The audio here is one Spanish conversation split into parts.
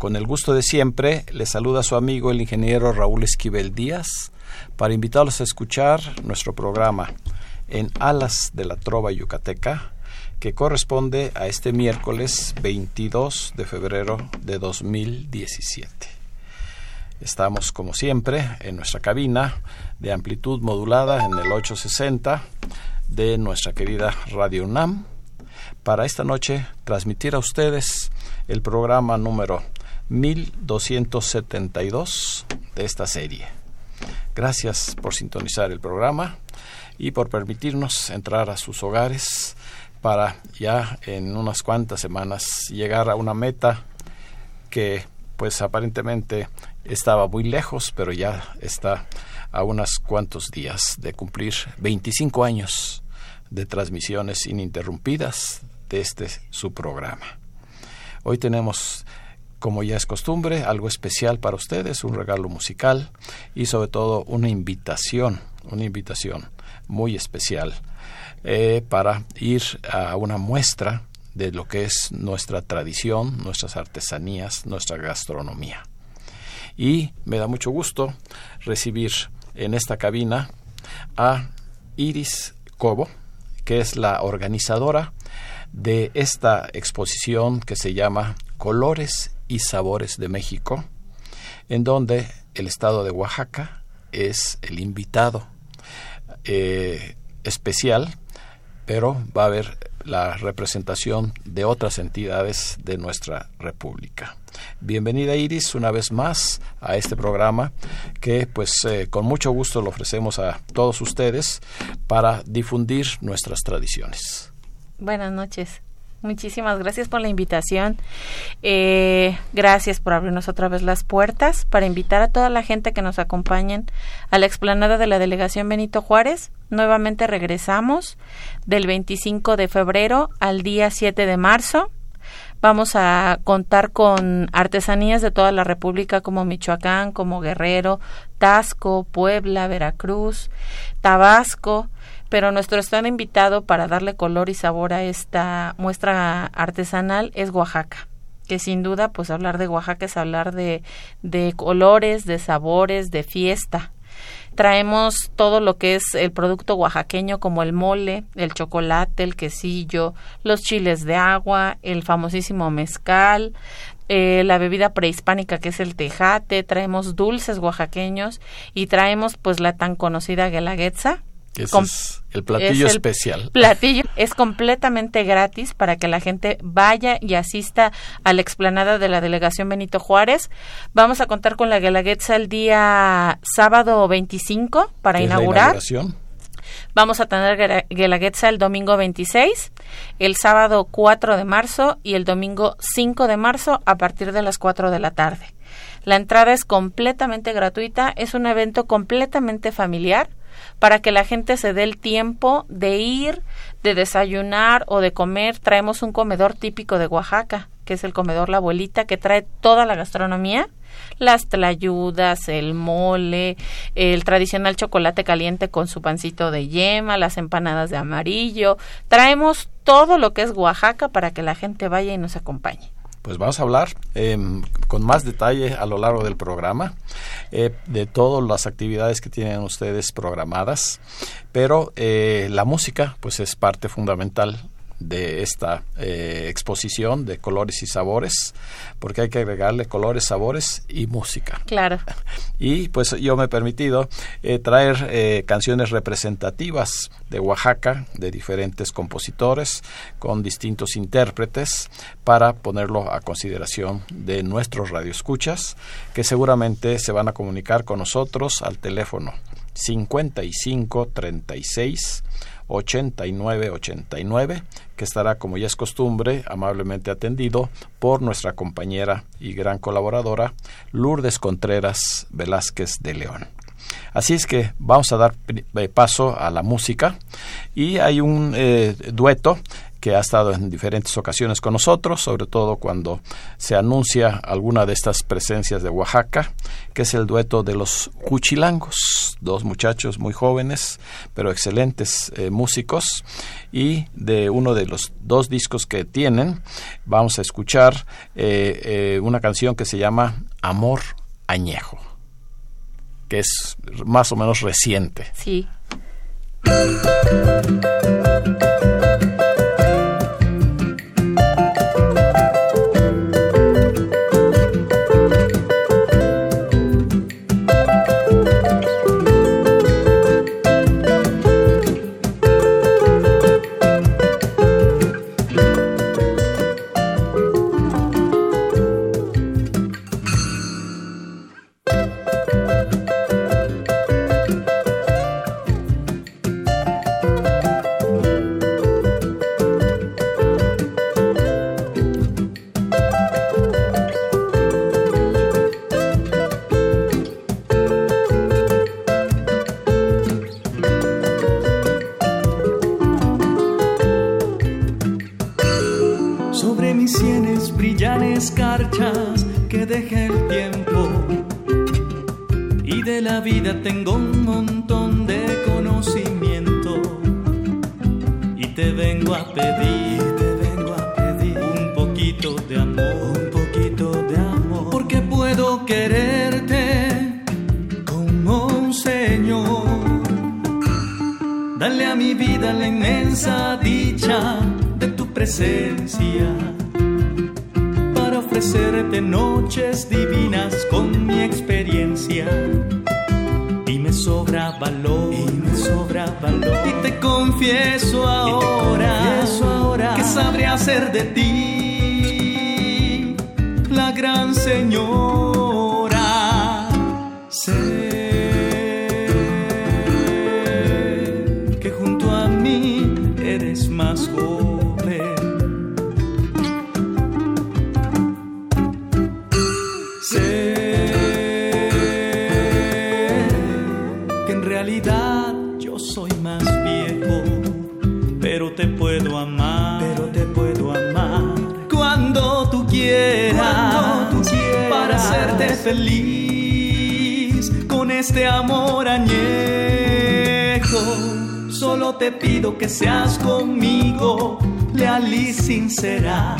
Con el gusto de siempre, le saluda su amigo el ingeniero Raúl Esquivel Díaz para invitarlos a escuchar nuestro programa en Alas de la Trova Yucateca, que corresponde a este miércoles 22 de febrero de 2017. Estamos, como siempre, en nuestra cabina de amplitud modulada en el 860 de nuestra querida Radio UNAM para esta noche transmitir a ustedes el programa número 1272 de esta serie. Gracias por sintonizar el programa y por permitirnos entrar a sus hogares para ya en unas cuantas semanas llegar a una meta que pues aparentemente estaba muy lejos, pero ya está a unos cuantos días de cumplir 25 años de transmisiones ininterrumpidas de este su programa. Hoy tenemos, como ya es costumbre, algo especial para ustedes, un regalo musical y sobre todo una invitación, una invitación muy especial eh, para ir a una muestra de lo que es nuestra tradición, nuestras artesanías, nuestra gastronomía. Y me da mucho gusto recibir en esta cabina a Iris Cobo, que es la organizadora de esta exposición que se llama Colores y Sabores de México, en donde el estado de Oaxaca es el invitado eh, especial, pero va a haber la representación de otras entidades de nuestra República. Bienvenida Iris una vez más a este programa que pues eh, con mucho gusto lo ofrecemos a todos ustedes para difundir nuestras tradiciones. Buenas noches. Muchísimas gracias por la invitación. Eh, gracias por abrirnos otra vez las puertas para invitar a toda la gente que nos acompañen a la explanada de la delegación Benito Juárez. Nuevamente regresamos del 25 de febrero al día 7 de marzo. Vamos a contar con artesanías de toda la República como Michoacán, como Guerrero, Tasco, Puebla, Veracruz, Tabasco pero nuestro estado invitado para darle color y sabor a esta muestra artesanal es Oaxaca que sin duda pues hablar de Oaxaca es hablar de, de colores, de sabores, de fiesta. Traemos todo lo que es el producto oaxaqueño como el mole, el chocolate, el quesillo, los chiles de agua, el famosísimo mezcal, eh, la bebida prehispánica que es el tejate, traemos dulces oaxaqueños y traemos pues la tan conocida guelaguetza ese es el platillo es el especial. Platillo es completamente gratis para que la gente vaya y asista a la explanada de la delegación Benito Juárez. Vamos a contar con la Guelaguetza el día sábado 25 para ¿Qué es la inaugurar. Vamos a tener Guela- Guelaguetza el domingo 26, el sábado 4 de marzo y el domingo 5 de marzo a partir de las 4 de la tarde. La entrada es completamente gratuita, es un evento completamente familiar para que la gente se dé el tiempo de ir, de desayunar o de comer. Traemos un comedor típico de Oaxaca, que es el comedor La Abuelita, que trae toda la gastronomía, las tlayudas, el mole, el tradicional chocolate caliente con su pancito de yema, las empanadas de amarillo. Traemos todo lo que es Oaxaca para que la gente vaya y nos acompañe. Pues vamos a hablar em, con más detalle a lo largo del programa eh, de todas las actividades que tienen ustedes programadas, pero eh, la música pues es parte fundamental de esta eh, exposición de colores y sabores, porque hay que agregarle colores, sabores y música. Claro. Y pues yo me he permitido eh, traer eh, canciones representativas de Oaxaca, de diferentes compositores, con distintos intérpretes, para ponerlo a consideración de nuestros radioescuchas, que seguramente se van a comunicar con nosotros al teléfono 55 36 89 89 que estará como ya es costumbre amablemente atendido por nuestra compañera y gran colaboradora Lourdes Contreras Velázquez de León. Así es que vamos a dar eh, paso a la música y hay un eh, dueto que ha estado en diferentes ocasiones con nosotros, sobre todo cuando se anuncia alguna de estas presencias de Oaxaca, que es el dueto de los Cuchilangos, dos muchachos muy jóvenes, pero excelentes eh, músicos, y de uno de los dos discos que tienen, vamos a escuchar una canción que se llama Amor Añejo que es más o menos reciente. Sí. te vengo a pedir, te vengo a pedir un poquito de amor, un poquito de amor, porque puedo quererte como un señor. Dale a mi vida la inmensa dicha de tu presencia para ofrecerte noches divinas con mi experiencia. Y te confieso ahora, y te confieso ahora que sabré hacer de ti la gran señora. Feliz con este amor añejo. Solo te pido que seas conmigo, leal y sincera.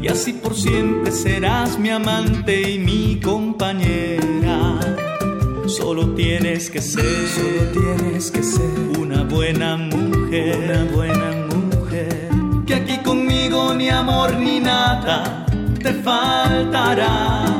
Y así por siempre serás mi amante y mi compañera. Solo tienes que ser, solo tienes que ser una buena mujer, una buena mujer. Que aquí conmigo ni amor ni nada te faltará.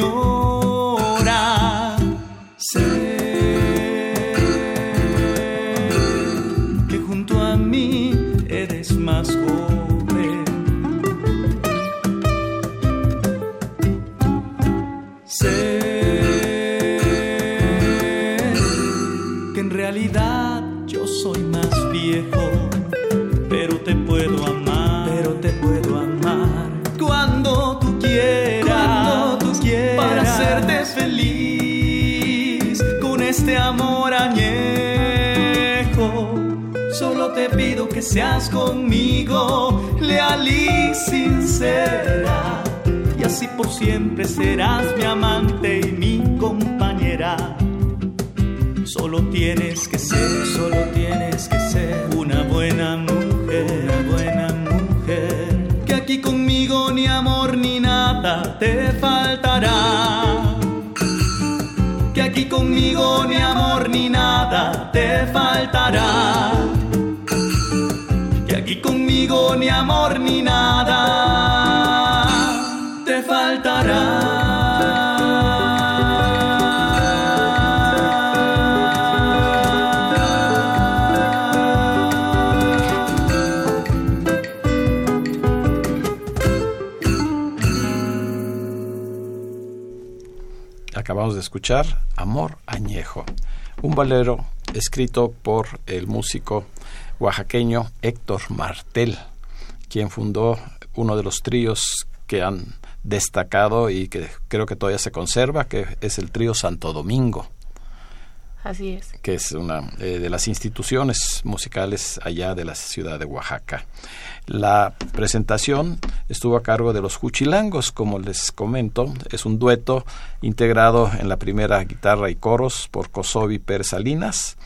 有 Solo te pido que seas conmigo leal y sincera y así por siempre serás mi amante y mi compañera Solo tienes que ser, solo tienes que ser una buena mujer, una buena mujer. Que aquí conmigo ni amor ni nada te faltará. Que aquí conmigo ni amor ni nada te faltará. Ni amor ni nada te faltará. Acabamos de escuchar Amor Añejo, un valero escrito por el músico oaxaqueño Héctor Martel, quien fundó uno de los tríos que han destacado y que creo que todavía se conserva, que es el trío Santo Domingo. Así es. Que es una eh, de las instituciones musicales allá de la ciudad de Oaxaca. La presentación estuvo a cargo de los Juchilangos, como les comento, es un dueto integrado en la primera guitarra y coros por Kosovi Pérez Salinas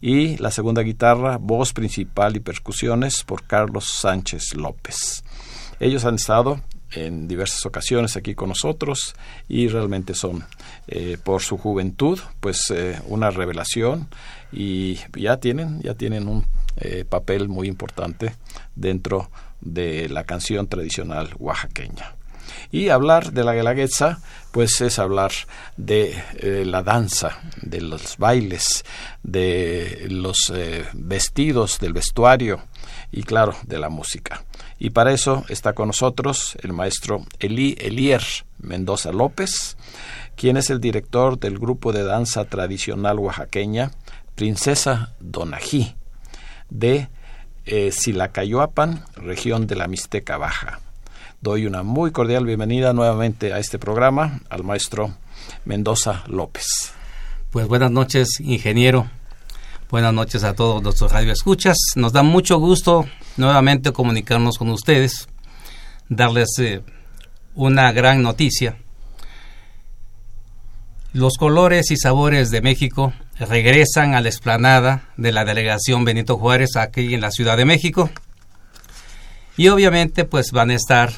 y la segunda guitarra, voz principal y percusiones por Carlos Sánchez López. Ellos han estado en diversas ocasiones aquí con nosotros y realmente son eh, por su juventud pues eh, una revelación y ya tienen ya tienen un eh, papel muy importante dentro de la canción tradicional oaxaqueña y hablar de la guelaguetza pues es hablar de la danza de los bailes de los vestidos del vestuario y claro de la música y para eso está con nosotros el maestro Eli Elier Mendoza López, quien es el director del grupo de danza tradicional oaxaqueña Princesa Donají de eh, Silacayoapan, región de la Mixteca Baja. Doy una muy cordial bienvenida nuevamente a este programa al maestro Mendoza López. Pues buenas noches, ingeniero. Buenas noches a todos nuestros radioescuchas. Nos da mucho gusto nuevamente comunicarnos con ustedes, darles eh, una gran noticia. Los colores y sabores de México regresan a la explanada de la delegación Benito Juárez aquí en la Ciudad de México. Y obviamente pues van a estar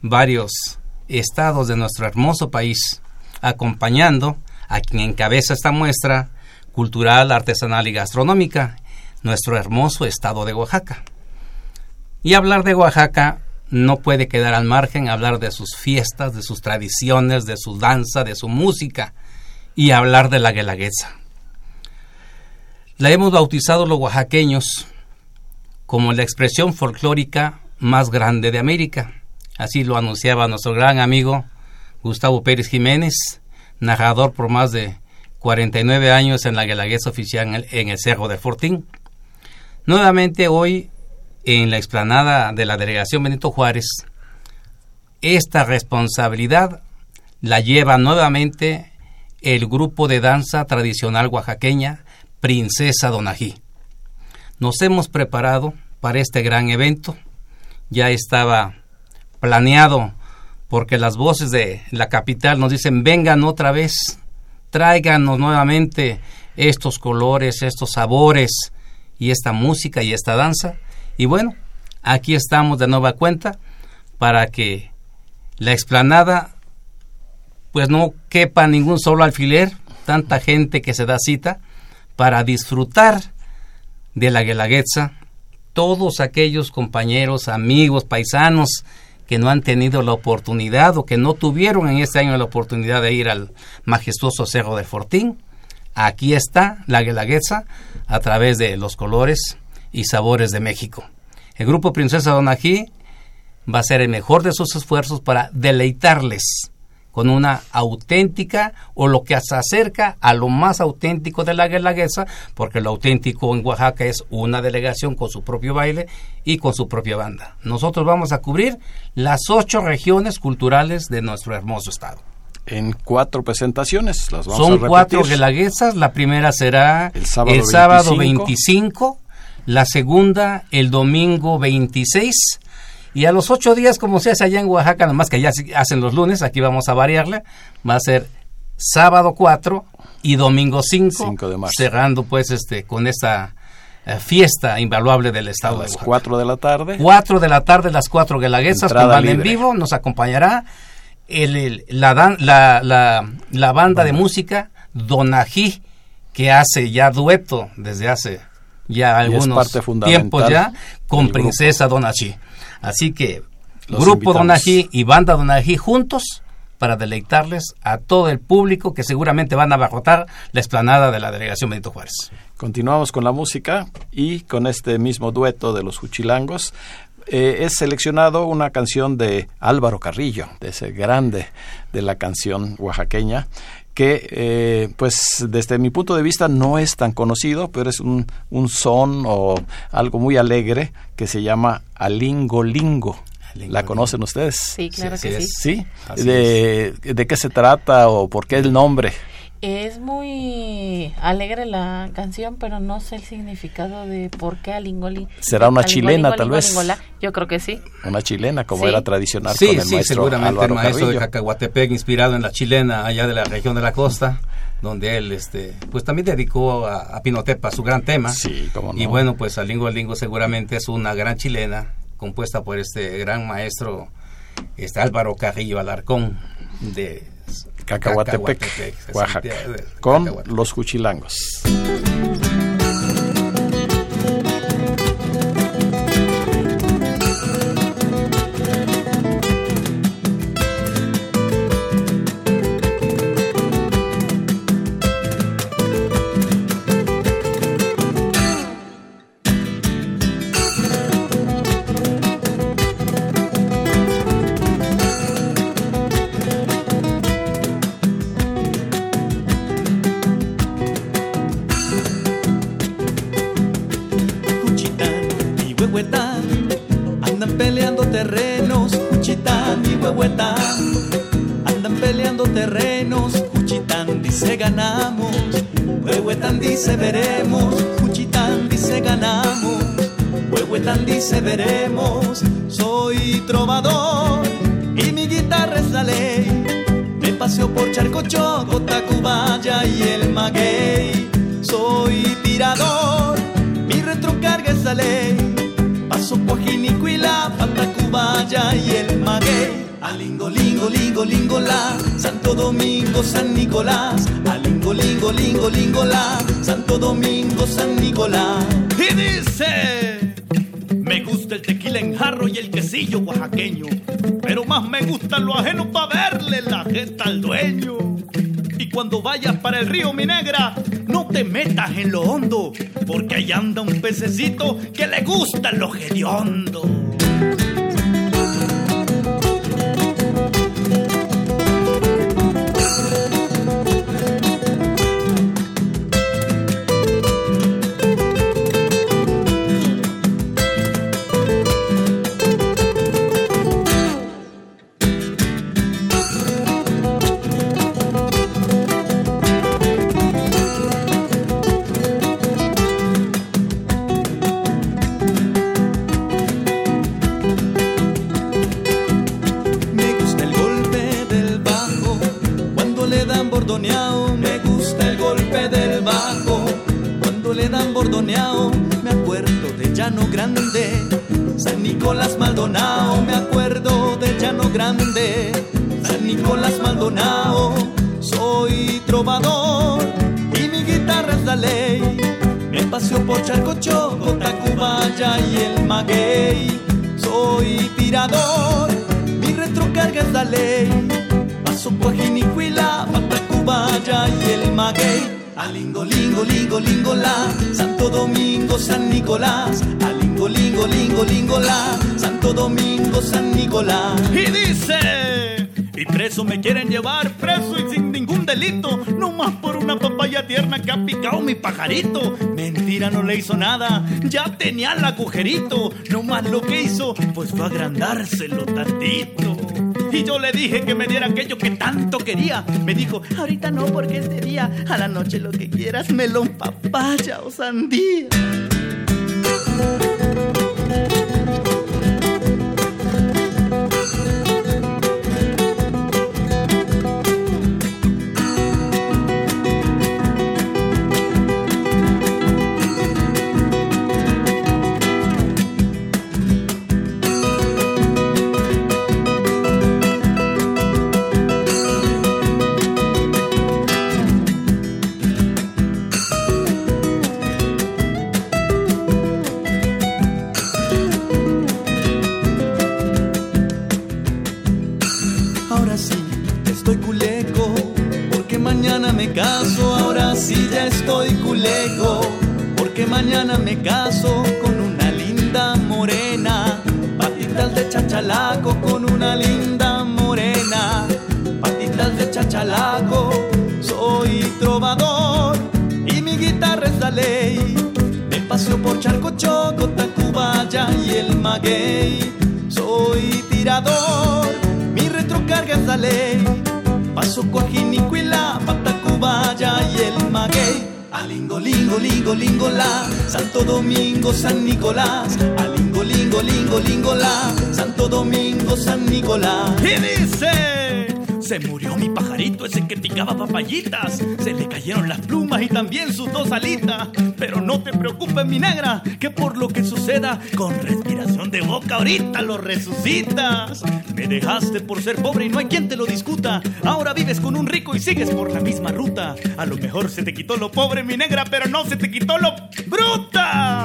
varios estados de nuestro hermoso país acompañando a quien encabeza esta muestra cultural, artesanal y gastronómica, nuestro hermoso estado de Oaxaca. Y hablar de Oaxaca no puede quedar al margen, hablar de sus fiestas, de sus tradiciones, de su danza, de su música y hablar de la guelaguetza. La hemos bautizado los oaxaqueños como la expresión folclórica más grande de América. Así lo anunciaba nuestro gran amigo Gustavo Pérez Jiménez, narrador por más de 49 años en la Guelaguetza oficial en el, Cerro de Fortín. Nuevamente hoy en la explanada de la delegación Benito Juárez, esta responsabilidad la lleva nuevamente el grupo de danza tradicional oaxaqueña Princesa Donají. Nos hemos preparado para este gran evento. Ya estaba planeado porque las voces de la capital nos dicen vengan otra vez tráiganos nuevamente estos colores, estos sabores y esta música y esta danza. Y bueno, aquí estamos de nueva cuenta para que la explanada pues no quepa ningún solo alfiler, tanta gente que se da cita para disfrutar de la Guelaguetza, todos aquellos compañeros, amigos, paisanos que no han tenido la oportunidad o que no tuvieron en este año la oportunidad de ir al majestuoso Cerro de Fortín. Aquí está la Guelaguetza a través de los colores y sabores de México. El grupo Princesa Donají va a ser el mejor de sus esfuerzos para deleitarles con una auténtica o lo que se acerca a lo más auténtico de la guelaguesa, porque lo auténtico en Oaxaca es una delegación con su propio baile y con su propia banda. Nosotros vamos a cubrir las ocho regiones culturales de nuestro hermoso estado. En cuatro presentaciones, las vamos Son a repetir. cuatro guelaguesas, la primera será El sábado sábado 25. 25, la segunda el domingo 26 y a los ocho días, como se hace allá en Oaxaca, nomás que allá se hacen los lunes, aquí vamos a variarle, va a ser sábado 4 y domingo 5, 5 de marzo. cerrando pues este con esta eh, fiesta invaluable del a estado de las Oaxaca. cuatro de la tarde. 4 de la tarde, las cuatro guelaguesas con banda en libre. vivo, nos acompañará el, el- la, dan- la, la, la banda de música Donají, que hace ya dueto desde hace ya algunos tiempos ya con Princesa Donají. Así que Los Grupo invitamos. Donají y Banda Donají juntos para deleitarles a todo el público que seguramente van a abarrotar la explanada de la delegación Benito Juárez. Continuamos con la música y con este mismo dueto de los Juchilangos. eh, es seleccionado una canción de Álvaro Carrillo, de ese grande de la canción oaxaqueña, que eh, pues desde mi punto de vista no es tan conocido, pero es un, un son o algo muy alegre que se llama Alingo Lingo. ¿La Lingo. conocen ustedes? Sí, claro Sí, que sí. es. ¿Sí? De, ¿De qué se trata o por qué el nombre? Es muy alegre la canción, pero no sé el significado de por qué Alingoli. ¿Será una chilena, tal vez? Yo creo que sí. Una chilena, como Sí. era tradicional Sí, con el sí, maestro seguramente Álvaro el maestro de. Cacahuatepec, inspirado en la chilena allá de la región de la costa, donde él, este, pues también dedicó a, a Pinotepa su gran tema. Sí, cómo no. Y bueno, pues Alingo Alingo seguramente es una gran chilena compuesta por este gran maestro, este Álvaro Carrillo Alarcón de Cacahuatepec, Cacahuatepec, Oaxaca, con los Juchilangos. Ganamos, Huehuetán dice veremos. Juchitán dice ganamos, Huehuetán dice veremos. Soy trovador y mi guitarra es la ley. Me paseo por Charcochoco, Tacubaya y el Maguey. Soy tirador, mi retrocarga es la ley. Paso por Jinicuila, Patacubaya y el Maguey. Alingo, lingo, lingo. Santo Domingo, San Nicolás. Alingo, lingo, lingo, lingo. Santo Domingo, San Nicolás. Y dice... Me gusta el tequila en jarro y el quesillo oaxaqueño. Pero más me gusta lo ajeno para verle la jeta al dueño. Y cuando vayas para el río Mi Negra, no te metas en lo hondo, porque ahí anda un pececito que le gusta lo hediondo. Bordoneado. Me gusta el golpe del bajo cuando le dan bordoneado. Me acuerdo de Llano Grande, San Nicolás Maldonado. Me acuerdo de Llano Grande, San Nicolás Maldonado. Soy trovador y mi guitarra es la ley. Me paseo por Charcochoco, Tacubaya y el Maguey. Soy tirador, mi retrocarga es la ley. Paso por Jinicuila, Patacubaya y el Maguey. Alingo, lingo, lingo, lingo, la. Santo Domingo, San Nicolás. Alingo, lingo, lingo, lingo, la. Santo Domingo, San Nicolás. Y dice... Y preso me quieren llevar, preso y sin ningún delito. No más por una papaya tierna que ha picado mi pajarito. Mentira, no le hizo nada, ya tenía el agujerito. No más lo que hizo, pues fue agrandárselo tantito. Y yo le dije que me diera aquello que tanto quería. Me dijo, ahorita no, porque este día, a la noche lo que quieras, melón, papaya o sandía. Mañana me caso con una linda morena. Patitas de chachalaco con una linda morena. Patitas de chachalaco, soy trovador y mi guitarra es la ley. Me paseo por Charco Choco, Tacubaya y el maguey. Soy tirador, mi retrocarga es la ley. Paso Coajín y la Patacubaya y el maguey. Alingo, lingo, lingo, lingo, la, Santo Domingo, San Nicolás. Alingo, lingo, lingo, lingo, la, Santo Domingo, San Nicolás. Y dice, se murió mi pajarito ese que picaba papayitas. Se le cayeron las plumas y también sus dos alitas. Pero no te preocupes, mi negra, que por lo que suceda, con respiración de boca ahorita lo resucitas. Me dejaste por ser pobre y no hay quien te lo discuta. Ahora vives con un rico y sigues por la misma ruta. A lo mejor se te quitó lo pobre, mi negra, pero no se te quitó lo bruta.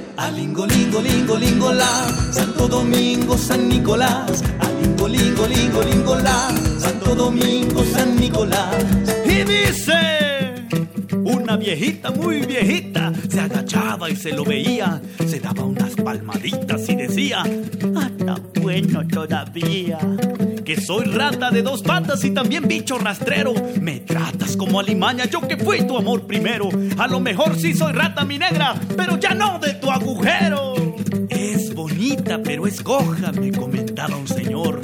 Alingo, lingo, lingo, lingo, la. Santo Domingo, San Nicolás. Alingo, lingo, lingo, lingo, la. Santo Domingo, San Nicolás. Y dice, una viejita muy viejita se agachaba y se lo veía. Se daba unas palmaditas y decía, hasta bueno todavía que soy rata de dos patas y también bicho rastrero. Me tratas como alimaña, yo que fui tu amor primero. A lo mejor sí soy rata mi negra, pero ya no de tu agujero. Es bonita, pero es coja, me comentaba un señor.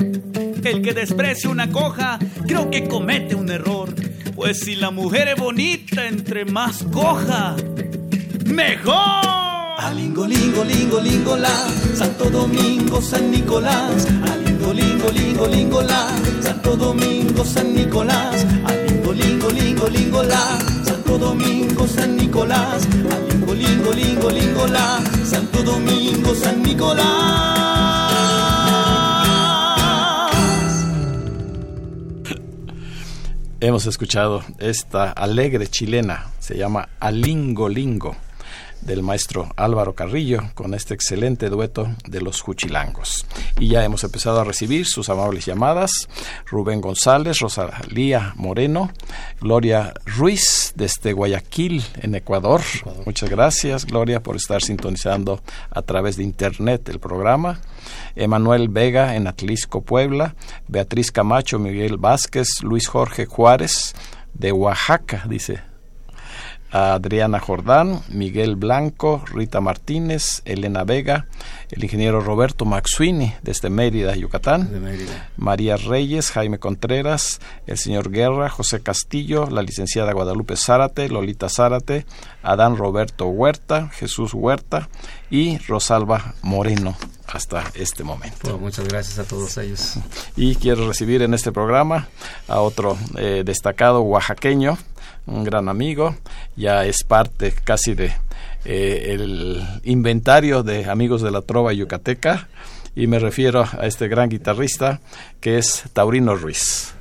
El que desprecia una coja, creo que comete un error. Pues si la mujer es bonita, entre más coja, mejor. Alingo, lingo, lingo, lingo, la, Santo Domingo, San Nicolás. Alingo, lingo, lingo, lingo, la, Santo Domingo, San Nicolás. Alingo, lingo, lingo, lingo, la, Santo Domingo, San Nicolás. Alingo, lingo, lingo, lingo, la, Santo Domingo, San Nicolás. Hemos escuchado esta alegre chilena, se llama Alingo Lingo del maestro Álvaro Carrillo con este excelente dueto de los Juchilangos. Y ya hemos empezado a recibir sus amables llamadas. Rubén González, Rosalía Moreno, Gloria Ruiz desde Guayaquil, en Ecuador. Muchas gracias, Gloria, por estar sintonizando a través de internet el programa. Emanuel Vega en Atlisco, Puebla. Beatriz Camacho, Miguel Vázquez, Luis Jorge Juárez de Oaxaca, dice a Adriana Jordán, Miguel Blanco, Rita Martínez, Elena Vega, el ingeniero Roberto Maxuini desde Mérida, Yucatán, María Reyes, Jaime Contreras, el señor Guerra, José Castillo, la licenciada Guadalupe Zárate, Lolita Zárate, Adán Roberto Huerta, Jesús Huerta y Rosalba Moreno hasta este momento. muchas gracias a todos ellos. Y quiero recibir en este programa a otro eh, destacado oaxaqueño, un gran amigo, ya es parte casi de eh, el inventario de amigos de la trova yucateca y me refiero a este gran guitarrista que es Taurino Ruiz.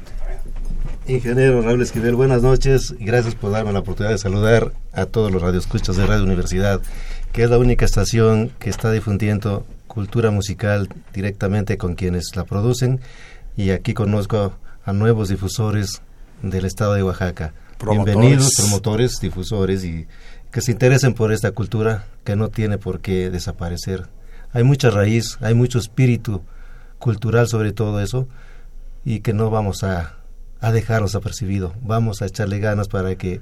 Ingeniero Raúl Esquivel, buenas noches gracias por darme la oportunidad de saludar a todos los radioescuchas de Radio Universidad, que es la única estación que está difundiendo cultura musical directamente con quienes la producen y aquí conozco a nuevos difusores del estado de Oaxaca. Bienvenidos promotores, difusores y que se interesen por esta cultura que no tiene por qué desaparecer. Hay mucha raíz, hay mucho espíritu cultural sobre todo eso y que no vamos a, a dejarlos apercibido. Vamos a echarle ganas para que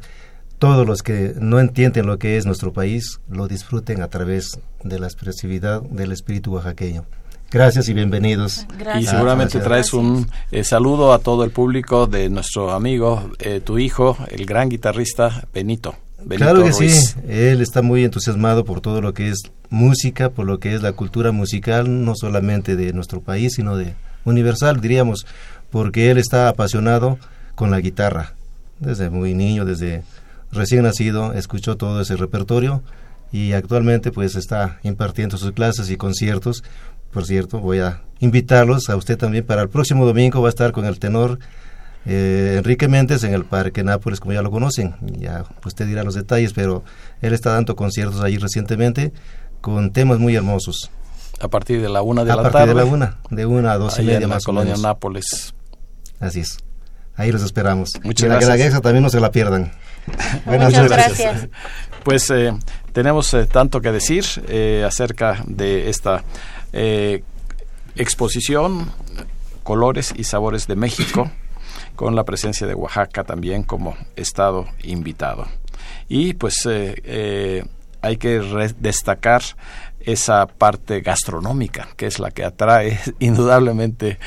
todos los que no entienden lo que es nuestro país lo disfruten a través de la expresividad del espíritu oaxaqueño. Gracias y bienvenidos. Y seguramente traes un eh, saludo a todo el público de nuestro amigo, eh, tu hijo, el gran guitarrista Benito. claro que sí, él está muy entusiasmado por todo lo que es música, por lo que es la cultura musical, no solamente de nuestro país, sino de universal, diríamos, porque él está apasionado con la guitarra. Desde muy niño, desde recién nacido, escuchó todo ese repertorio y actualmente pues está impartiendo sus clases y conciertos por cierto, voy a invitarlos a usted también para el próximo domingo va a estar con el tenor eh, Enrique Méndez en el Parque Nápoles, como ya lo conocen. Ya usted dirá los detalles, pero él está dando conciertos allí recientemente con temas muy hermosos. A partir de la una de a la tarde. A partir de la una, de una a dos y media en más la colonia Nápoles. Así es. Ahí los esperamos. Muchas y gracias. la Guelaguetza también no se la pierdan. Buenas Muchas gracias. Pues eh, tenemos eh, tanto que decir eh, acerca de esta eh, exposición Colores y Sabores de México, con la presencia de Oaxaca también como estado invitado. Y pues eh, eh, hay que destacar esa parte gastronómica, que es la que atrae indudablemente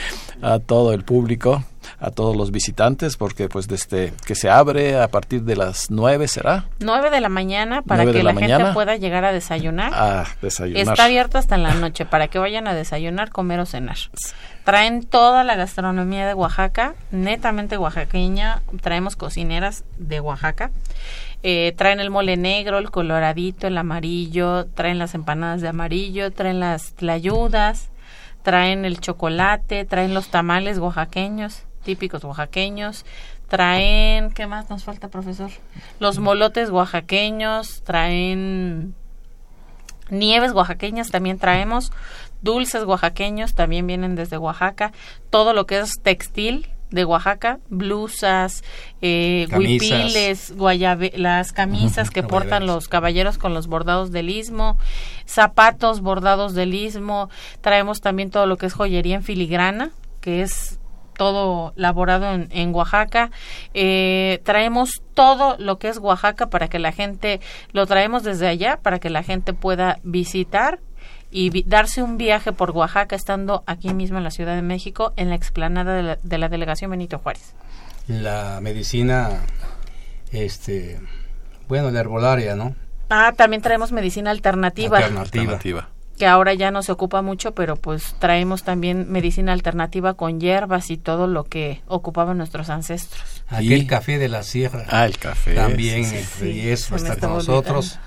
a todo el público a todos los visitantes porque pues desde que se abre a partir de las nueve será. Nueve de la mañana para que la, la gente pueda llegar a desayunar. Ah desayunar. Está abierto hasta la noche para que vayan a desayunar comer o cenar. Traen toda la gastronomía de Oaxaca netamente oaxaqueña. Traemos cocineras de Oaxaca. Eh, traen el mole negro, el coloradito, el amarillo, traen las empanadas de amarillo, traen las tlayudas, traen el chocolate, traen los tamales oaxaqueños típicos oaxaqueños, traen, ¿qué más nos falta, profesor? Los molotes oaxaqueños, traen nieves oaxaqueñas, también traemos. Dulces oaxaqueños, también vienen desde Oaxaca, todo lo que es textil de Oaxaca, blusas, eh, huipiles, guayabe, las camisas que portan los caballeros con los bordados del istmo, zapatos bordados del istmo, traemos también todo lo que es joyería en filigrana, que es todo laborado en, Oaxaca. Eh, traemos todo lo que es Oaxaca para que la gente, lo traemos desde allá para que la gente pueda visitar y darse un viaje por Oaxaca estando aquí mismo en la Ciudad de México en la explanada de la, de la delegación Benito Juárez. La medicina, este, bueno, la herbolaria, ¿no? Ah, también traemos medicina alternativa. Alternativa que ahora ya no se ocupa mucho, pero pues traemos también medicina alternativa con hierbas y todo lo que ocupaban nuestros ancestros. Aquí el café de la sierra. Ah, el café. También sí, sí, es, va a estar con nosotros.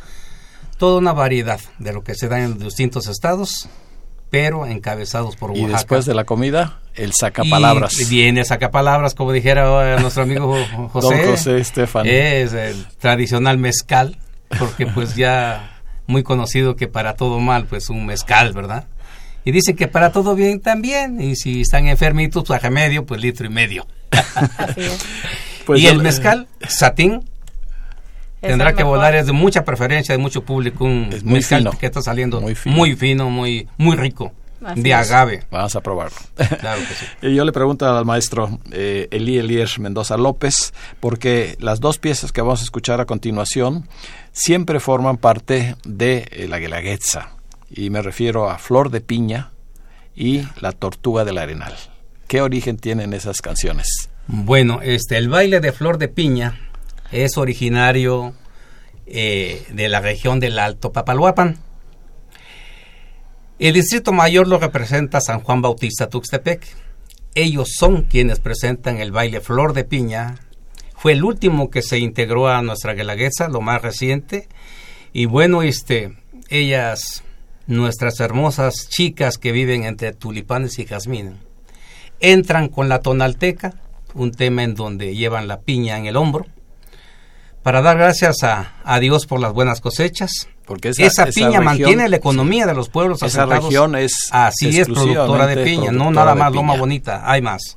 Toda una variedad de lo que se da en distintos estados, pero encabezados por Oaxaca. Y después de la comida, el sacapalabras. Y viene sacapalabras, como dijera nuestro amigo José. Don José Estefan. Es el tradicional mezcal, porque pues ya muy conocido que para todo mal, pues un mezcal, ¿verdad? Y dicen que para todo bien también, y si están enfermitos, pues a medio, pues litro y medio. pues y el mezcal, satín, tendrá que volar, es de mucha preferencia, de mucho público, un es muy mezcal fino. que está saliendo muy fino, muy, fino, muy, muy rico. De agave. Vamos a probarlo. Claro que sí. Y yo le pregunto al maestro eh, Elí Elier Mendoza López, porque las dos piezas que vamos a escuchar a continuación siempre forman parte de eh, la Guelaguetza. Y me refiero a Flor de Piña y La Tortuga del Arenal. ¿Qué origen tienen esas canciones? Bueno, este, el baile de Flor de Piña es originario eh, de la región del Alto Papalhuapan. El Distrito Mayor lo representa San Juan Bautista Tuxtepec. Ellos son quienes presentan el baile Flor de Piña. Fue el último que se integró a nuestra guelaguetza, lo más reciente. Y bueno, este, ellas, nuestras hermosas chicas que viven entre tulipanes y jazmín, entran con la tonalteca, un tema en donde llevan la piña en el hombro, para dar gracias a, Dios por las buenas cosechas. Porque esa, piña mantiene la economía de los pueblos Esa región es así es productora de piña, no nada más Loma Bonita, hay más.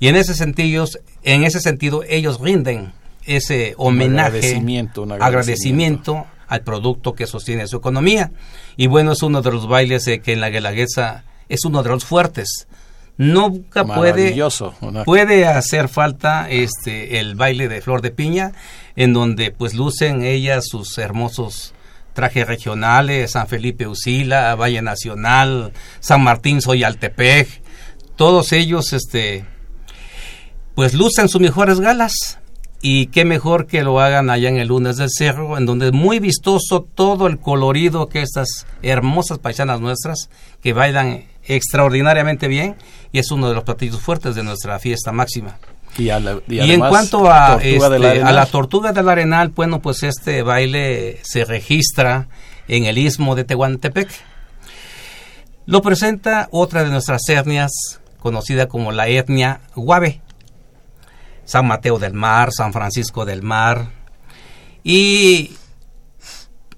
Y en ese sentido, en ese sentido ellos rinden ese homenaje, agradecimiento, agradecimiento. al producto que sostiene su economía. Y bueno, es uno de los bailes que en la Guelaguetza es uno de los fuertes nunca puede puede hacer falta este el baile de flor de piña en donde pues lucen ellas sus hermosos trajes regionales San Felipe Usila Valle Nacional San Martín Soyaltepec todos ellos este pues lucen sus mejores galas y qué mejor que lo hagan allá en el lunes del cerro, en donde es muy vistoso todo el colorido que estas hermosas paisanas nuestras, que bailan extraordinariamente bien, y es uno de los platillos fuertes de nuestra fiesta máxima. Y, en cuanto a, este, a la tortuga del arenal, bueno, pues este baile se registra en el istmo de Tehuantepec. Lo presenta otra de nuestras etnias, conocida como la etnia Guave San Mateo del Mar, San Francisco del Mar. Y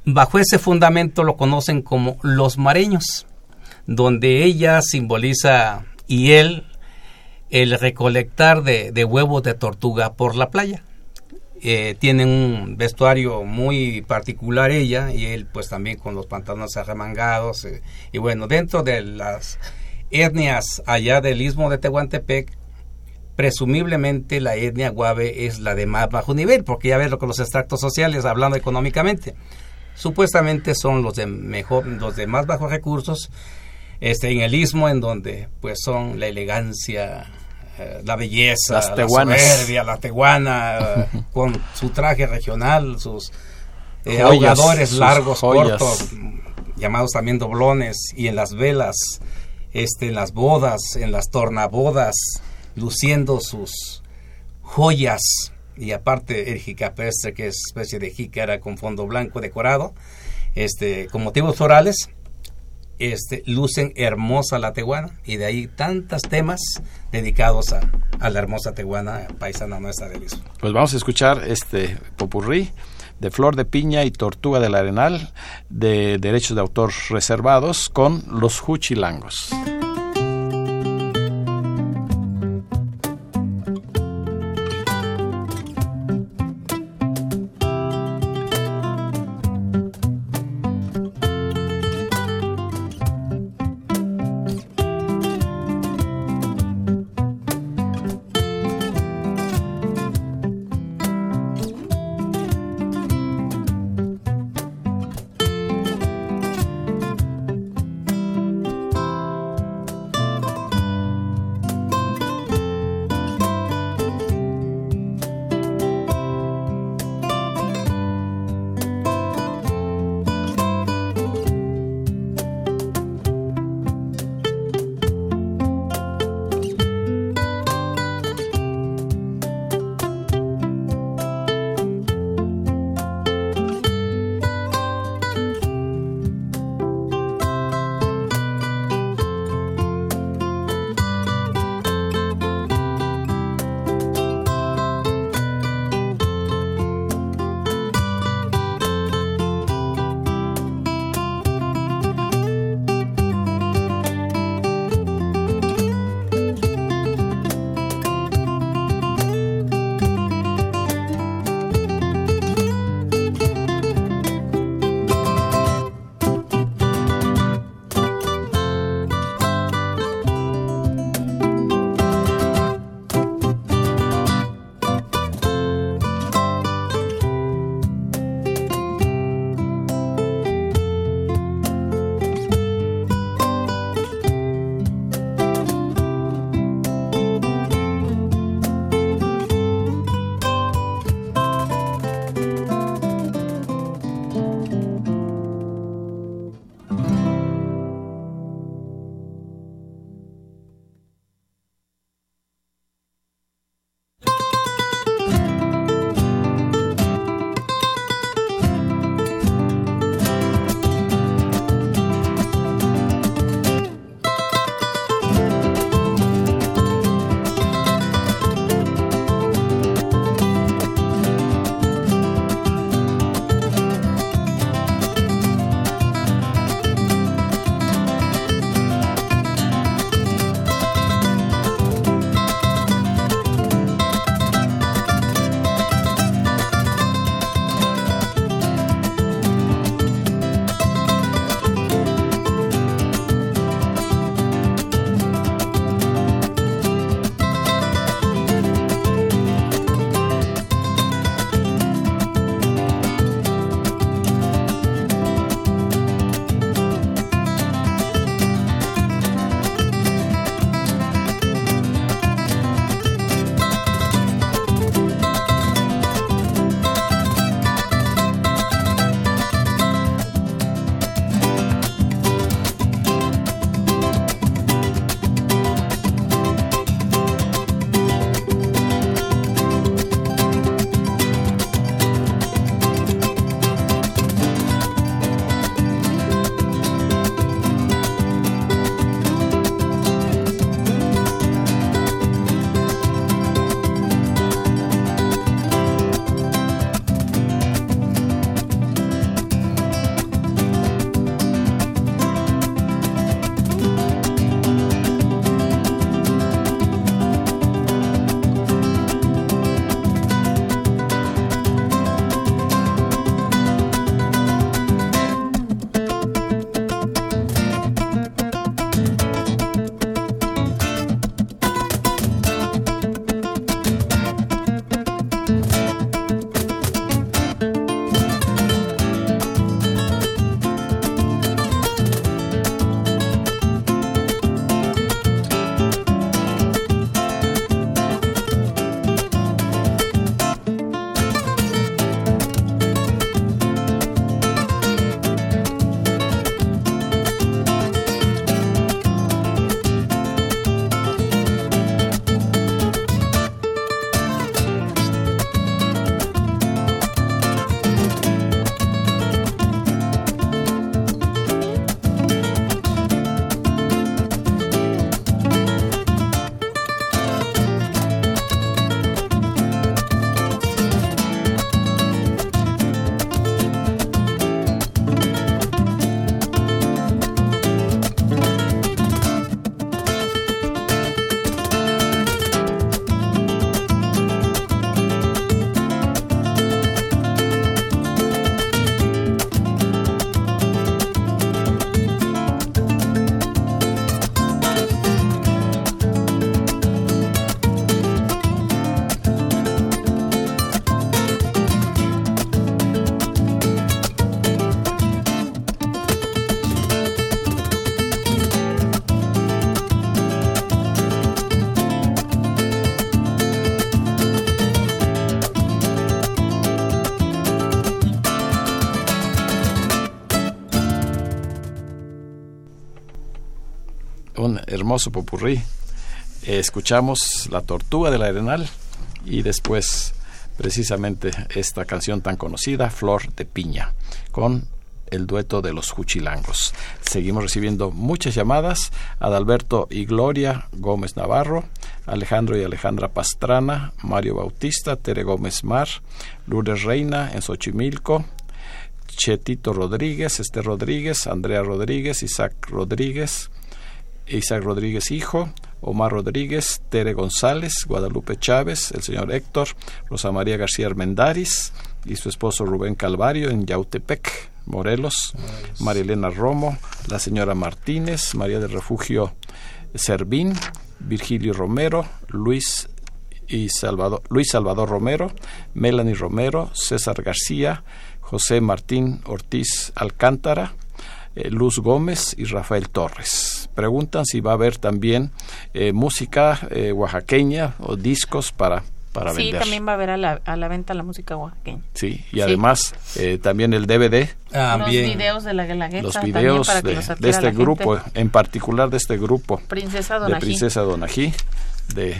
bajo ese fundamento lo conocen como los mareños, donde ella simboliza y él el recolectar de, huevos de tortuga por la playa. Eh, tienen un vestuario muy particular ella y él pues también con los pantalones arremangados eh, y bueno dentro de las etnias allá del istmo de Tehuantepec presumiblemente la etnia guave es la de más bajo nivel, porque ya ves lo que los extractos sociales, hablando económicamente, supuestamente son los de mejor, los de más bajos recursos, este, en el istmo, en donde pues son la elegancia, eh, la belleza, la soberbia, la teguana, con su traje regional, sus eh, ahogadores largos, cortos, llamados también doblones, y en las velas, este, en las bodas, en las tornabodas, luciendo sus joyas. Y aparte el jicapestre que es especie de jícara con fondo blanco decorado este con motivos florales este lucen hermosa la teguana y de ahí tantos temas dedicados a, la hermosa teguana paisana nuestra de Lisboa. Pues vamos a escuchar este popurrí de Flor de Piña y Tortuga del Arenal de derechos de autor reservados con los Juchilangos. Hermoso popurrí. escuchamos La Tortuga del Arenal y después precisamente esta canción tan conocida, Flor de Piña, con el dueto de los Juchilangos. Seguimos recibiendo muchas llamadas. Adalberto y Gloria Gómez Navarro, Alejandro y Alejandra Pastrana, Mario Bautista, Tere Gómez Mar, Lourdes Reina en Xochimilco, Chetito Rodríguez, Esther Rodríguez, Andrea Rodríguez, Isaac Rodríguez, Isaac Rodríguez Hijo, Omar Rodríguez, Tere González, Guadalupe Chávez, el señor Héctor, Rosa María García Armendáriz y su esposo Rubén Calvario en Yautepec, Morelos, María Elena Romo, la señora Martínez, María del Refugio Servín, Virgilio Romero, Luis y Salvador, Luis Salvador Romero, Melanie Romero, César García, José Martín Ortiz Alcántara, eh, Luz Gómez y Rafael Torres. Preguntan si va a haber también eh, música eh, oaxaqueña o discos para para sí, vender. también va a haber a la, a la venta la música oaxaqueña. Sí, y además también el DVD. Los videos de la Guelaguetza. Los videos para de, de, este grupo, en particular de este grupo. Princesa Donají. De Princesa Donají, de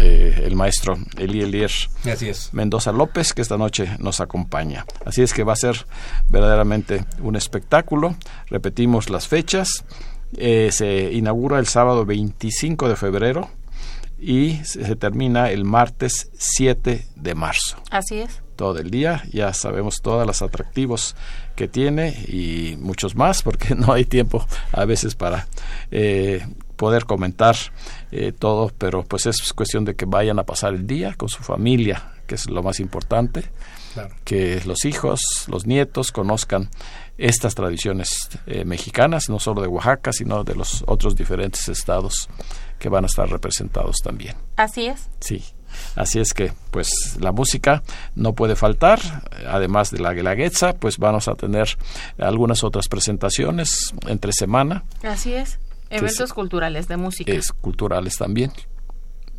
eh, el maestro Eli Elier Así es. Mendoza López, que esta noche nos acompaña. Así es que va a ser verdaderamente un espectáculo. Repetimos las fechas. Eh, se inaugura el sábado 25 de febrero y se termina el martes 7 de marzo. Así es. Todo el día, ya sabemos todos los atractivos que tiene y muchos más, porque no hay tiempo a veces para eh, poder comentar eh, todo, pero pues es cuestión de que vayan a pasar el día con su familia, que es lo más importante, claro. que los hijos, los nietos conozcan estas tradiciones eh, mexicanas, no solo de Oaxaca, sino de los otros diferentes estados que van a estar representados también. Así es. Sí. Así es que, pues, la música no puede faltar. Además de la Guelaguetza, pues vamos a tener algunas otras presentaciones entre semana. Así es. Eventos es, culturales de música. Es culturales también.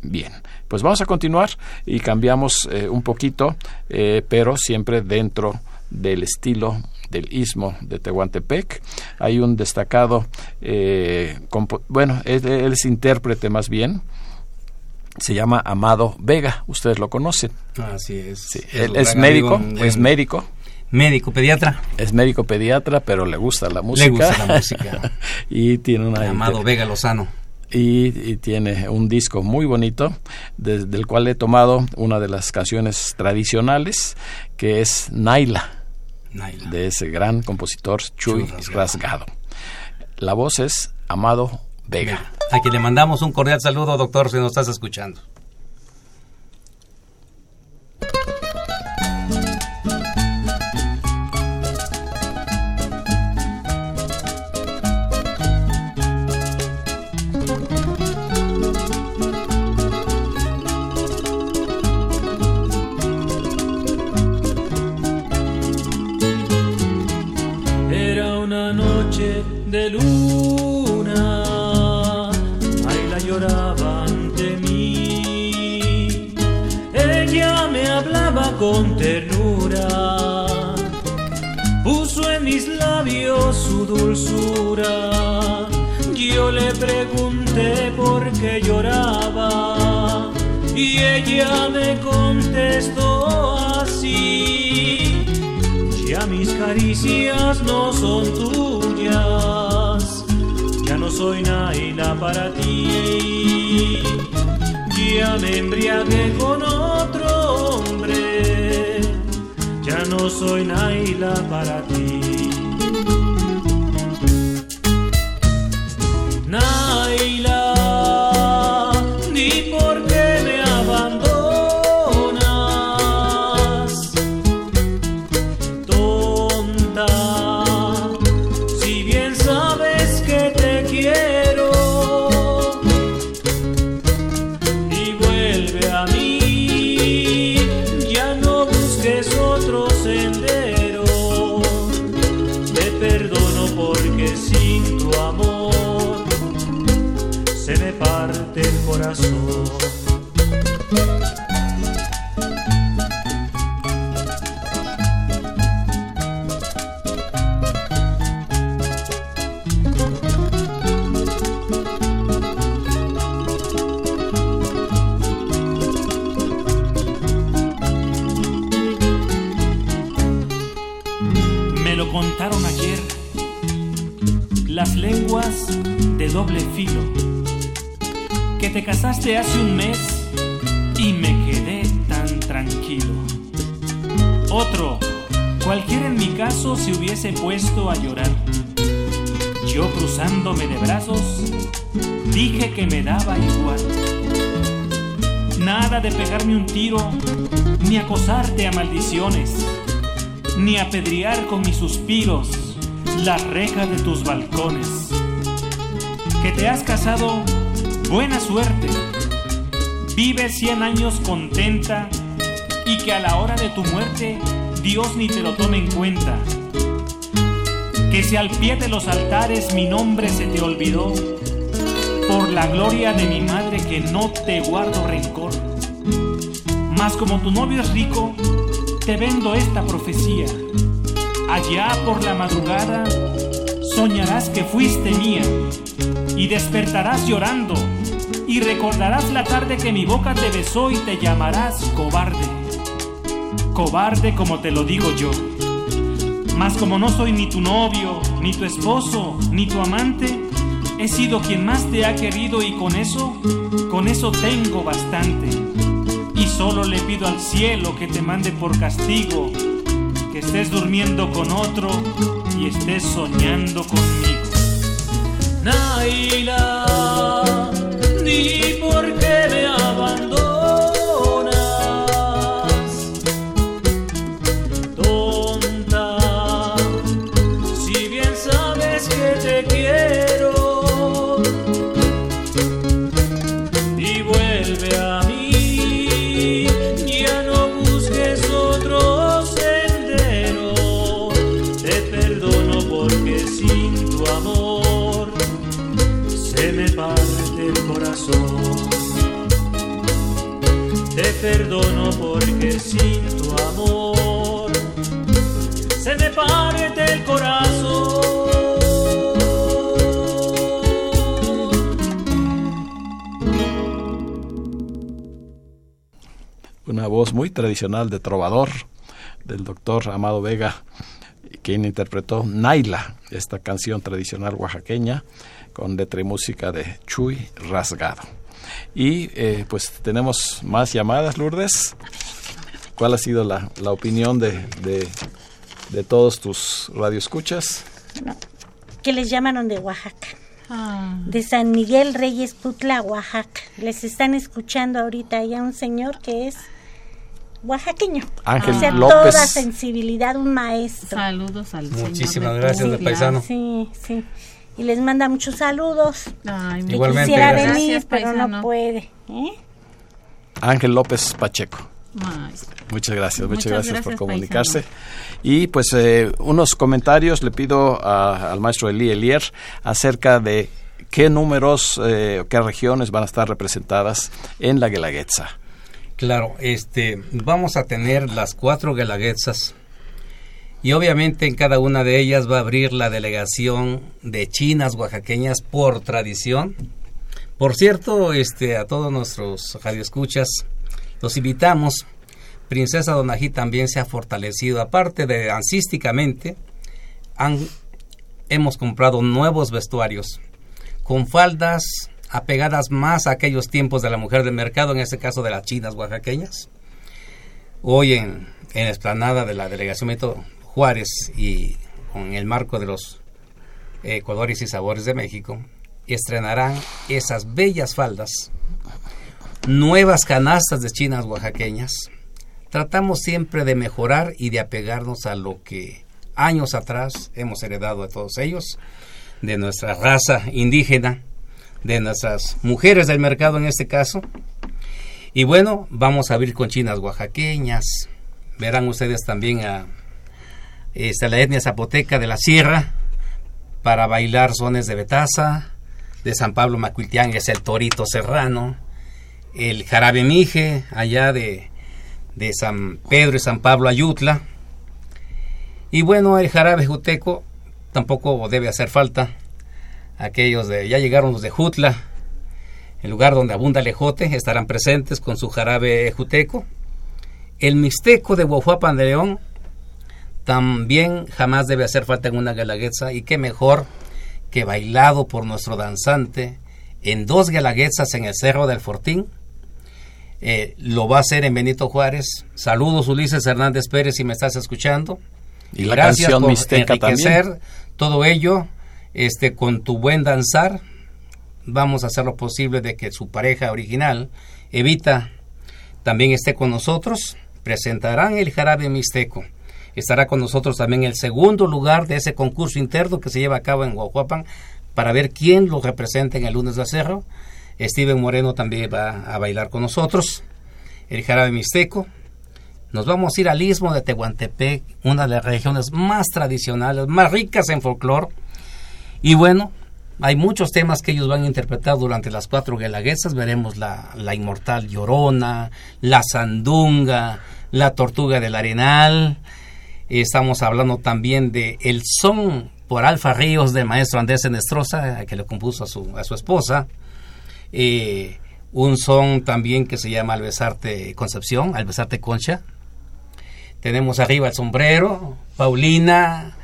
Bien, pues vamos a continuar y cambiamos eh, un poquito, eh, pero siempre dentro del estilo del istmo de Tehuantepec. Hay un destacado, eh, bueno, él, él, es intérprete más bien, se llama Amado Vega, ustedes lo conocen. Así es. Sí, él es médico, es médico. Médico, pediatra. Es médico pediatra, pero le gusta la música. Le gusta la música. y tiene una... Amado Vega Lozano. Y, y, tiene un disco muy bonito, desde del cual he tomado una de las canciones tradicionales, que es Naila, Naila. de ese gran compositor Chuy, Chuy Rasgado. Rasgado. La voz es Amado Vega. A quien le mandamos un cordial saludo, doctor, si nos estás escuchando. Contestó así. Ya mis caricias no son tuyas, ya no soy Naila para ti. Ya me embriagué con otro hombre, ya no soy Naila para ti. Lenguas de doble filo. Que te casaste hace un mes y me quedé tan tranquilo. Otro, cualquiera en mi caso se hubiese puesto a llorar. Yo cruzándome de brazos, dije que me daba igual. Nada de pegarme un tiro, ni acosarte a maldiciones, ni apedrear con mis suspiros las rejas de tus balcones. Que te has casado, buena suerte. Vive cien años contenta y que a la hora de tu muerte Dios ni te lo tome en cuenta. Que si al pie de los altares mi nombre se te olvidó, por la gloria de mi madre que no te guardo rencor. Mas como tu novio es rico, te vendo esta profecía Allá por la madrugada soñarás que fuiste mía y despertarás llorando y recordarás la tarde que mi boca te besó y te llamarás cobarde. Cobarde como te lo digo yo. Mas como no soy ni tu novio, ni tu esposo, ni tu amante, he sido quien más te ha querido y con eso, con eso tengo bastante. Y solo le pido al cielo que te mande por castigo estés durmiendo con otro y estés soñando conmigo. Naila, ni por tradicional de trovador del doctor Amado Vega, quien interpretó Naila, esta canción tradicional oaxaqueña, con letra y música de Chuy Rasgado. Y eh, pues tenemos más llamadas, Lourdes. ¿Cuál ha sido la, la opinión de, de, de todos tus radioescuchas? que les llamaron de Oaxaca. De San Miguel Reyes Putla, Oaxaca. Les están escuchando ahorita allá un señor que es oaxaqueño. Ángel o sea, López. toda sensibilidad, un maestro. Saludos al Muchísimas señor gracias, de paisano. Sí, sí. Y les manda muchos saludos. Ay, Que Igualmente, quisiera gracias. venir, Gracias, pero no paisano. puede. ¿eh? Ángel López Pacheco. Maestro. Muchas gracias, muchas, Muchas gracias, por gracias, comunicarse. Y pues eh, unos comentarios le pido a- al maestro Eli Elier acerca de qué números, eh, qué regiones van a estar representadas en la Guelaguetza. Claro, este, vamos a tener las cuatro guelaguetzas y obviamente en cada una de ellas va a abrir la delegación de chinas oaxaqueñas por tradición. Por cierto, este, a todos nuestros radioescuchas, los invitamos. Princesa Donají también se ha fortalecido, aparte de dancísticamente, han, hemos comprado nuevos vestuarios con faldas apegadas más a aquellos tiempos de la mujer del mercado, en este caso de las chinas oaxaqueñas. Hoy en, en la explanada de la delegación Benito Juárez y con el marco de los eh, y sabores de México, estrenarán esas bellas faldas, nuevas canastas de chinas oaxaqueñas. Tratamos siempre de mejorar y de apegarnos a lo que años atrás hemos heredado de todos ellos, de nuestra raza indígena, de nuestras mujeres del mercado en este caso. Y bueno, vamos a abrir con chinas oaxaqueñas. Verán ustedes también a esta, la etnia zapoteca de la sierra para bailar sones de Betaza, de San Pablo Macuiltián es el torito serrano, el jarabe mije allá de, de San Pedro y San Pablo Ayutla. Y bueno, el jarabe juteco tampoco debe hacer falta. Aquellos de, ya llegaron los de Jutla, el lugar donde abunda el ejote, estarán presentes con su jarabe juteco. El mixteco de Guajuapan de León también jamás debe hacer falta en una galaguetza y qué mejor que bailado por nuestro danzante en dos guelaguetzas en el Cerro del Fortín. Eh, lo va a hacer en Benito Juárez. Saludos Ulises Hernández Pérez si me estás escuchando. Y la Gracias canción por enriquecer todo ello este, con tu buen danzar. Vamos a hacer lo posible de que su pareja original, Evita, también esté con nosotros. Presentarán el jarabe mixteco. Estará con nosotros también el segundo lugar de ese concurso interno que se lleva a cabo en Guajuapan para ver quién lo representa en el lunes de cerro. Steven Moreno también va a bailar con nosotros. El jarabe mixteco. Nos vamos a ir al istmo de Tehuantepec, una de las regiones más tradicionales, más ricas en folclore. Y bueno, hay muchos temas que ellos van a interpretar durante las cuatro guelaguesas. Veremos la, la inmortal Llorona, la Sandunga, la Tortuga del Arenal. Estamos hablando también de El Son por Alfa Ríos del maestro Andrés Enestrosa, que le compuso a su, a su esposa. Eh, un son también que se llama Al besarte Concepción, Al besarte Concha. Tenemos arriba el sombrero, Paulina,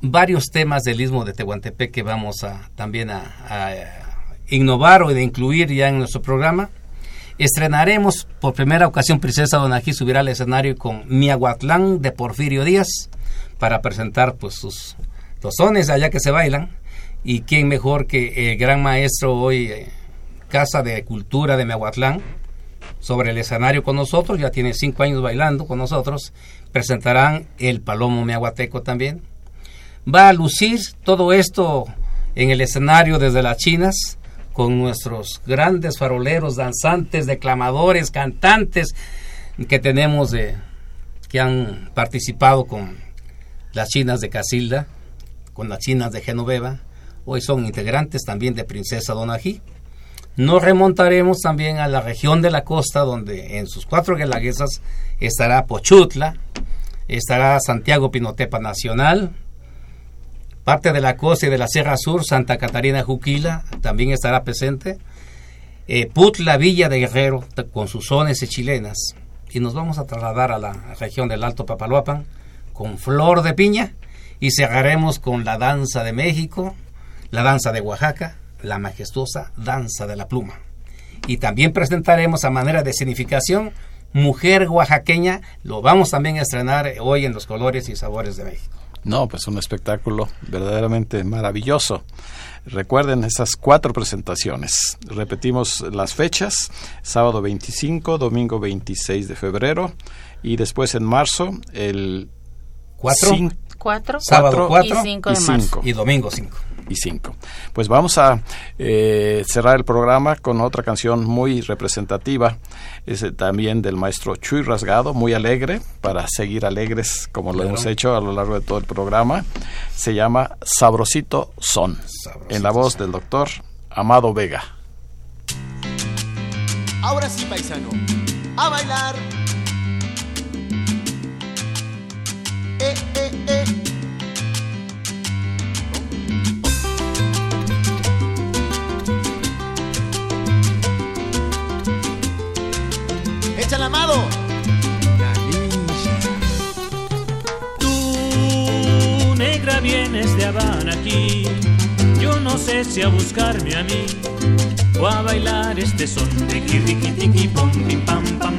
varios temas del istmo de Tehuantepec que vamos a también a, a innovar o de incluir ya en nuestro programa. Estrenaremos por primera ocasión Princesa Donají subirá al escenario con Miahuatlán de Porfirio Díaz para presentar pues sus los sones allá que se bailan y quién mejor que el gran maestro hoy eh, Casa de Cultura de Miahuatlán sobre el escenario con nosotros, ya tiene cinco años bailando con nosotros, presentarán el Palomo Miahuateco también. Va a lucir todo esto en el escenario desde las Chinas, con nuestros grandes faroleros, danzantes, declamadores, cantantes que tenemos de, que han participado con las chinas de Casilda, con las chinas de Genoveva, hoy son integrantes también de Princesa Donají. Nos remontaremos también a la región de la costa, donde en sus cuatro guelaguesas estará Pochutla, estará Santiago Pinotepa Nacional, Parte de la costa y de la Sierra Sur, Santa Catarina Juquila, también estará presente. Eh, Putla, Villa de Guerrero, con sus zonas chilenas. Y nos vamos a trasladar a la región del Alto Papaloapan con Flor de Piña. Y cerraremos con la danza de México, la danza de Oaxaca, la majestuosa danza de la pluma. Y también presentaremos a manera de significación Mujer Oaxaqueña. Lo vamos también a estrenar hoy en los colores y sabores de México. No, pues un espectáculo verdaderamente maravilloso. Recuerden esas cuatro presentaciones. Repetimos las fechas, sábado 25, domingo 26 de febrero y después en marzo el 4, 4, sábado 4 y 5 de marzo. y domingo 5 y 5. Pues vamos a eh, cerrar el programa con otra canción muy representativa, es eh, también del maestro Chuy Rasgado, muy alegre, para seguir alegres como lo hemos hecho a lo largo de todo el programa. Se llama Sabrosito Son, en la voz del doctor Amado Vega. Ahora sí, paisano, a bailar. Échale amado. Tú, negra, vienes de Habana aquí. Yo no sé si a buscarme a mí o a bailar este son. Riqui, riqui, tiqui, pom, pim, pam, pam.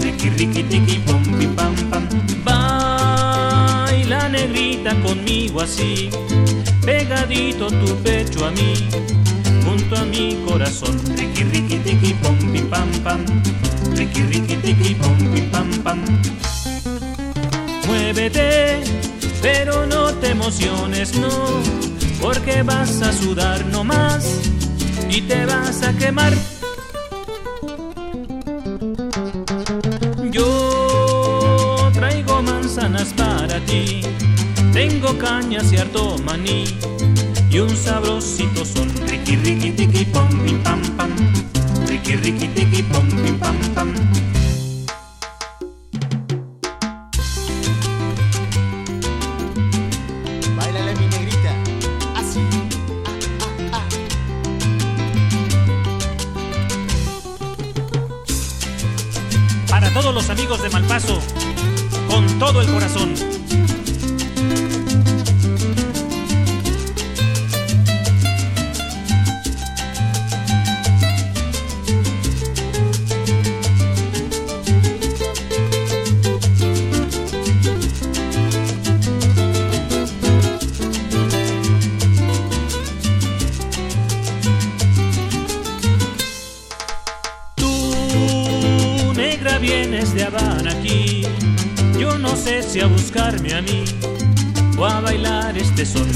Riqui, riqui, tiqui, pom, pim, pam, pam. Baila negrita conmigo así, pegadito tu pecho a mí junto a mi corazón. Riqui, riqui, tiqui, pom, pim, pam, pam. Riqui, riqui, tiqui, pom, pim, pam, pam. Muévete, pero no te emociones, no, porque vas a sudar nomás y te vas a quemar. Yo traigo manzanas para ti, tengo cañas y harto maní y un sabrosito son. Riqui, riqui, tiqui, pom, pim, pam, pam. Riqui, riqui, tiqui, pom, pim, pam, pam.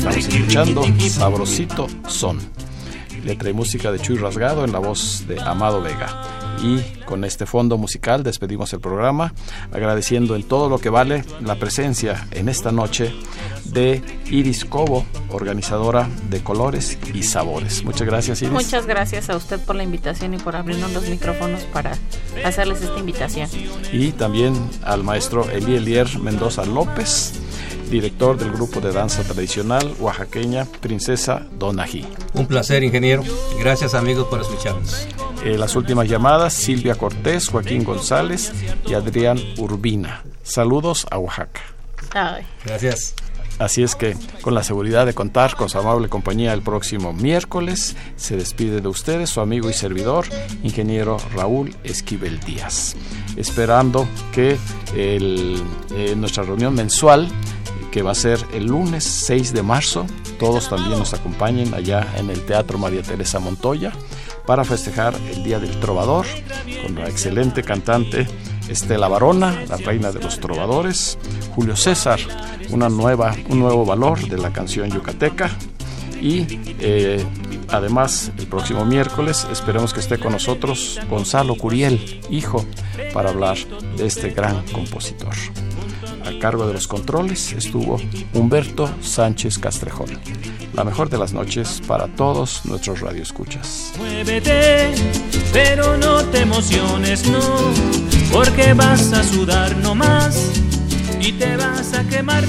Estamos escuchando Sabrosito Son. Letra y música de Chuy Rasgado en la voz de Amado Vega. Y con este fondo musical despedimos el programa, agradeciendo en todo lo que vale la presencia en esta noche de Iris Cobo, organizadora de Colores y Sabores. Muchas gracias, Iris. Muchas gracias a usted por la invitación y por abrirnos los micrófonos para hacerles esta invitación. Y también al maestro Eli Elier Mendoza López, director del grupo de danza tradicional oaxaqueña Princesa Donají. Un placer, ingeniero. Gracias, amigos, por escucharnos. Eh, las últimas llamadas, Silvia Cortés, Joaquín González y Adrián Urbina. Saludos a Oaxaca. Ay. Gracias. Así es que, con la seguridad de contar con su amable compañía el próximo miércoles, se despide de ustedes su amigo y servidor, ingeniero Raúl Esquivel Díaz. Esperando que el, eh, nuestra reunión mensual, que va a ser el lunes 6 de marzo, todos también nos acompañen allá en el Teatro María Teresa Montoya para festejar el Día del Trovador con la excelente cantante Estela Barona, la reina de los trovadores, Julio César, un nuevo valor de la canción yucateca y eh, además el próximo miércoles esperemos que esté con nosotros Gonzalo Curiel, hijo, para hablar de este gran compositor. A cargo de los controles estuvo Humberto Sánchez Castrejón. La mejor de las noches para todos nuestros radioescuchas. Muévete, pero no te emociones, no, porque vas a sudar no más y te vas a quemar.